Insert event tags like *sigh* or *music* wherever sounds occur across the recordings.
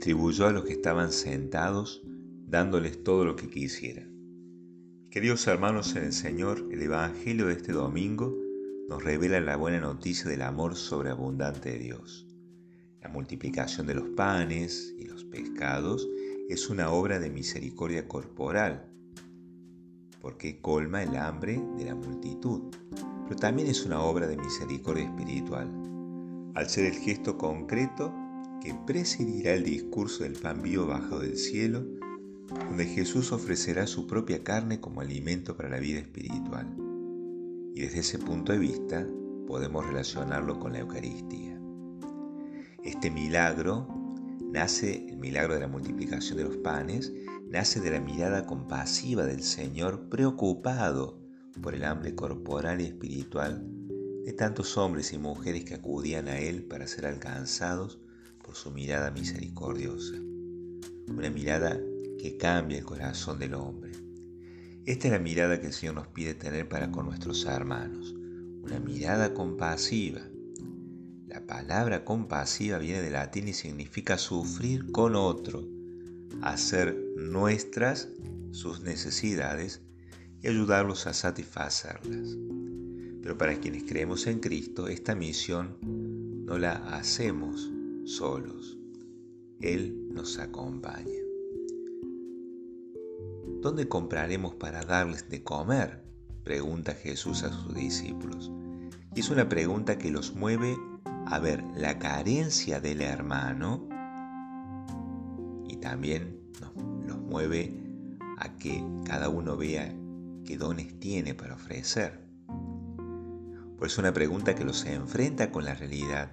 distribuyó a los que estaban sentados, dándoles todo lo que quisieran. Queridos hermanos en el Señor, el Evangelio de este domingo nos revela la buena noticia del amor sobreabundante de Dios. La multiplicación de los panes y los pescados es una obra de misericordia corporal, porque colma el hambre de la multitud, pero también es una obra de misericordia espiritual, al ser el gesto concreto que presidirá el discurso del pan vivo bajado del cielo, donde Jesús ofrecerá su propia carne como alimento para la vida espiritual. Y desde ese punto de vista podemos relacionarlo con la Eucaristía. Este milagro nace, el milagro de la multiplicación de los panes, nace de la mirada compasiva del Señor preocupado por el hambre corporal y espiritual de tantos hombres y mujeres que acudían a Él para ser alcanzados su mirada misericordiosa. Una mirada que cambia el corazón del hombre. Esta es la mirada que el Señor nos pide tener para con nuestros hermanos. Una mirada compasiva. La palabra compasiva viene del latín y significa sufrir con otro, hacer nuestras sus necesidades y ayudarlos a satisfacerlas. Pero para quienes creemos en Cristo, esta misión no la hacemos solos. Él nos acompaña. ¿Dónde compraremos para darles de comer? pregunta Jesús a sus discípulos. Y es una pregunta que los mueve a ver la carencia del hermano y también los mueve a que cada uno vea qué dones tiene para ofrecer. Pues una pregunta que los enfrenta con la realidad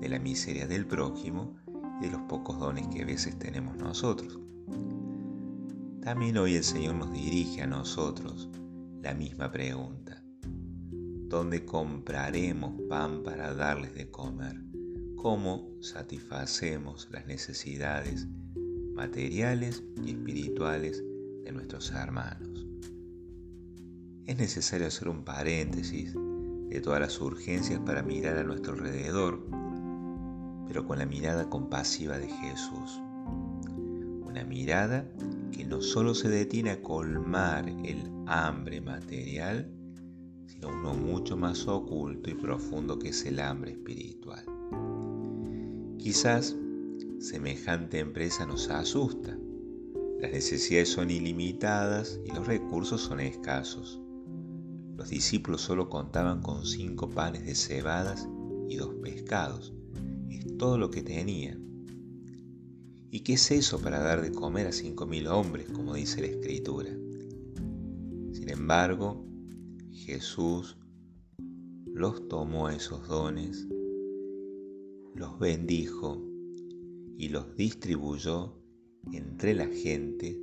de la miseria del prójimo y de los pocos dones que a veces tenemos nosotros. También hoy el Señor nos dirige a nosotros la misma pregunta. ¿Dónde compraremos pan para darles de comer? ¿Cómo satisfacemos las necesidades materiales y espirituales de nuestros hermanos? Es necesario hacer un paréntesis de todas las urgencias para mirar a nuestro alrededor, pero con la mirada compasiva de Jesús. Una mirada que no solo se detiene a colmar el hambre material, sino uno mucho más oculto y profundo que es el hambre espiritual. Quizás semejante empresa nos asusta. Las necesidades son ilimitadas y los recursos son escasos. Los discípulos solo contaban con cinco panes de cebadas y dos pescados. Todo lo que tenían. ¿Y qué es eso para dar de comer a cinco mil hombres, como dice la Escritura? Sin embargo, Jesús los tomó esos dones, los bendijo y los distribuyó entre la gente,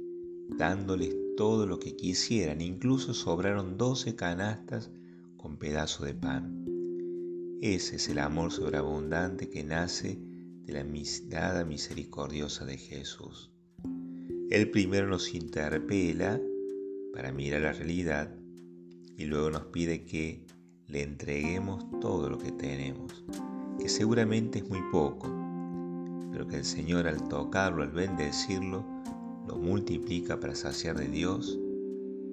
dándoles todo lo que quisieran, incluso sobraron doce canastas con pedazo de pan. Ese es el amor sobreabundante que nace de la mirada misericordiosa de Jesús. Él primero nos interpela para mirar la realidad y luego nos pide que le entreguemos todo lo que tenemos, que seguramente es muy poco, pero que el Señor al tocarlo, al bendecirlo, lo multiplica para saciar de Dios,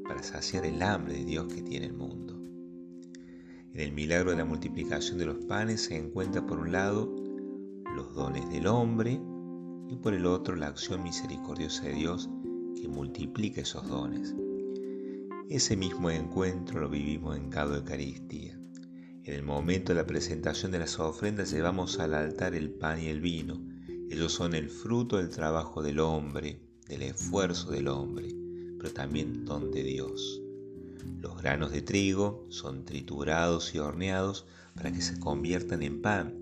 para saciar el hambre de Dios que tiene el mundo. En el milagro de la multiplicación de los panes se encuentra por un lado los dones del hombre y por el otro la acción misericordiosa de Dios que multiplica esos dones. Ese mismo encuentro lo vivimos en cada Eucaristía. En el momento de la presentación de las ofrendas llevamos al altar el pan y el vino. Ellos son el fruto del trabajo del hombre, del esfuerzo del hombre, pero también don de Dios. Los granos de trigo son triturados y horneados para que se conviertan en pan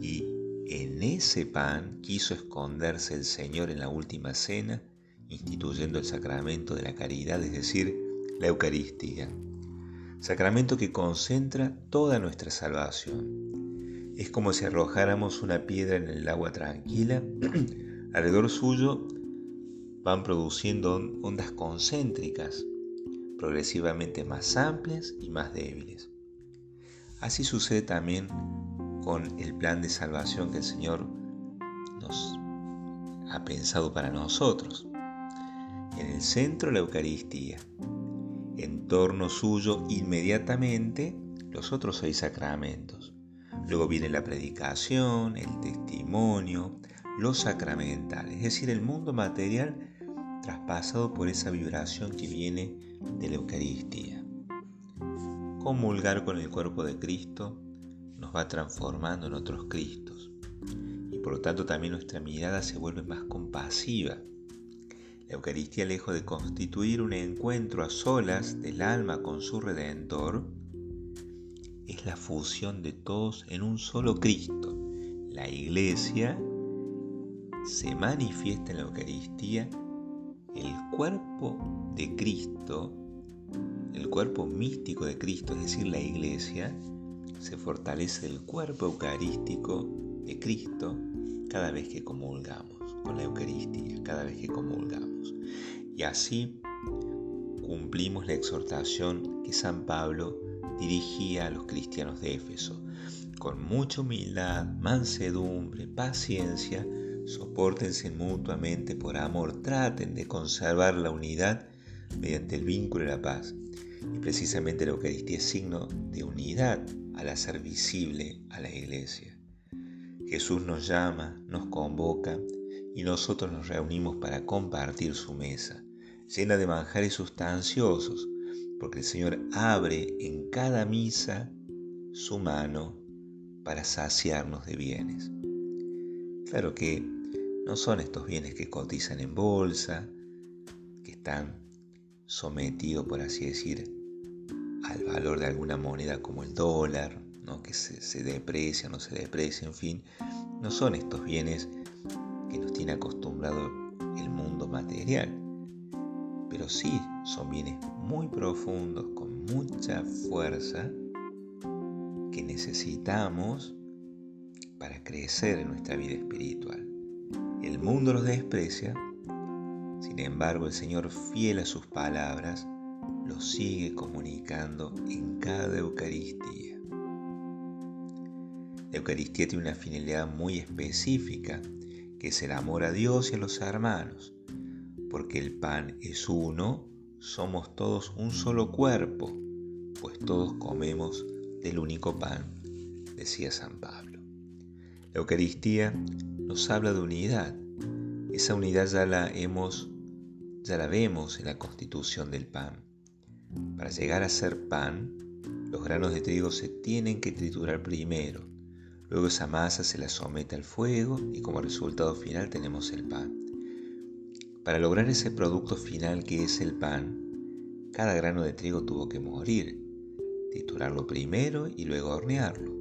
y en ese pan quiso esconderse el Señor en la última cena, instituyendo el sacramento de la caridad, es decir, la Eucaristía. Sacramento que concentra toda nuestra salvación. Es como si arrojáramos una piedra en el agua tranquila, *clears throat* alrededor suyo van produciendo ondas concéntricas, progresivamente más amplias y más débiles. Así sucede también con el plan de salvación que el Señor nos ha pensado para nosotros. En el centro la Eucaristía. En torno suyo inmediatamente los otros seis sacramentos. Luego viene la predicación, el testimonio, los sacramentales, es decir, el mundo material traspasado por esa vibración que viene de la Eucaristía. Comulgar con el cuerpo de Cristo nos va transformando en otros Cristos y por lo tanto también nuestra mirada se vuelve más compasiva. La Eucaristía, lejos de constituir un encuentro a solas del alma con su Redentor, es la fusión de todos en un solo Cristo. La Iglesia se manifiesta en la Eucaristía el cuerpo de Cristo, el cuerpo místico de Cristo, es decir, la Iglesia, se fortalece el cuerpo eucarístico de Cristo cada vez que comulgamos con la Eucaristía, cada vez que comulgamos. Y así cumplimos la exhortación que San Pablo dirigía a los cristianos de Éfeso. Con mucha humildad, mansedumbre, paciencia, soportense mutuamente por amor, traten de conservar la unidad mediante el vínculo de la paz. Y precisamente la Eucaristía es signo de unidad al hacer visible a la iglesia. Jesús nos llama, nos convoca y nosotros nos reunimos para compartir su mesa, llena de manjares sustanciosos, porque el Señor abre en cada misa su mano para saciarnos de bienes. Claro que no son estos bienes que cotizan en bolsa, que están sometidos, por así decir, al valor de alguna moneda como el dólar, ¿no? que se, se deprecia, no se deprecia, en fin, no son estos bienes que nos tiene acostumbrado el mundo material, pero sí son bienes muy profundos, con mucha fuerza, que necesitamos para crecer en nuestra vida espiritual. El mundo los desprecia, sin embargo el Señor, fiel a sus palabras, los sigue comunicando en cada Eucaristía. La Eucaristía tiene una finalidad muy específica, que es el amor a Dios y a los hermanos, porque el pan es uno, somos todos un solo cuerpo, pues todos comemos del único pan, decía San Pablo. La Eucaristía nos habla de unidad. Esa unidad ya la hemos ya la vemos en la constitución del pan. Para llegar a ser pan, los granos de trigo se tienen que triturar primero. Luego esa masa se la somete al fuego y como resultado final tenemos el pan. Para lograr ese producto final que es el pan, cada grano de trigo tuvo que morir, triturarlo primero y luego hornearlo.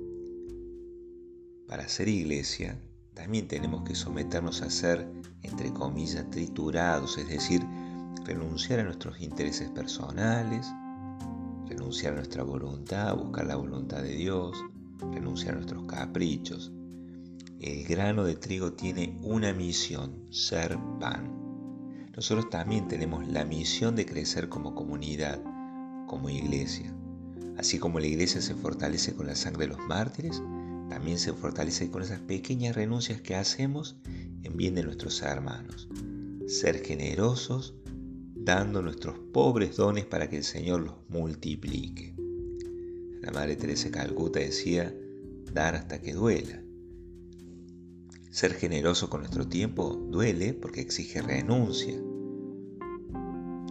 Para ser iglesia, también tenemos que someternos a ser, entre comillas, triturados, es decir, renunciar a nuestros intereses personales, renunciar a nuestra voluntad, buscar la voluntad de Dios, renunciar a nuestros caprichos. El grano de trigo tiene una misión, ser pan nosotros también tenemos la misión de crecer como comunidad, como iglesia. Así como la iglesia se fortalece con la sangre de los mártires, también se fortalece con esas pequeñas renuncias que hacemos en bien de nuestros hermanos. Ser generosos, dando nuestros pobres dones para que el Señor los multiplique. La Madre Teresa Calcuta decía, dar hasta que duela. Ser generoso con nuestro tiempo duele porque exige renuncia.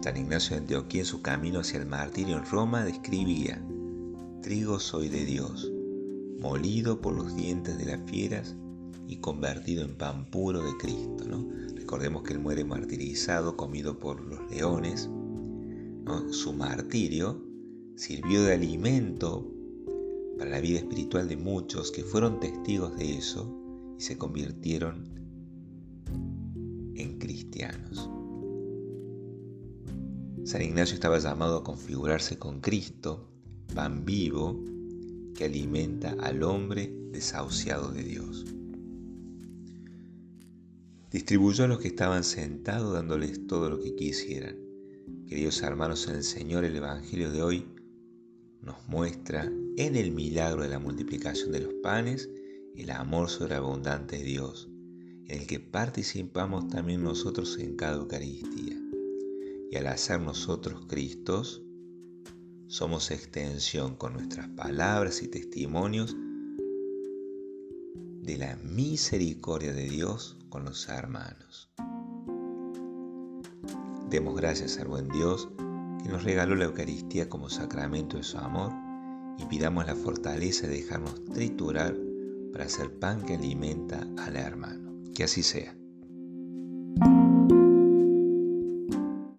San Ignacio de Antioquía en su camino hacia el martirio en Roma describía, trigo soy de Dios, molido por los dientes de las fieras y convertido en pan puro de Cristo. ¿no? Recordemos que él muere martirizado, comido por los leones. Su martirio sirvió de alimento para la vida espiritual de muchos que fueron testigos de eso y se convirtieron en cristianos. San Ignacio estaba llamado a configurarse con Cristo, pan vivo que alimenta al hombre desahuciado de Dios. Distribuyó a los que estaban sentados dándoles todo lo que quisieran. Queridos hermanos en el Señor, el Evangelio de hoy nos muestra en el milagro de la multiplicación de los panes el amor sobreabundante de Dios, en el que participamos también nosotros en cada Eucaristía. Y al hacer nosotros Cristos, somos extensión con nuestras palabras y testimonios de la misericordia de Dios con los hermanos. Demos gracias al buen Dios que nos regaló la Eucaristía como sacramento de su amor y pidamos la fortaleza de dejarnos triturar para hacer pan que alimenta al hermano. Que así sea.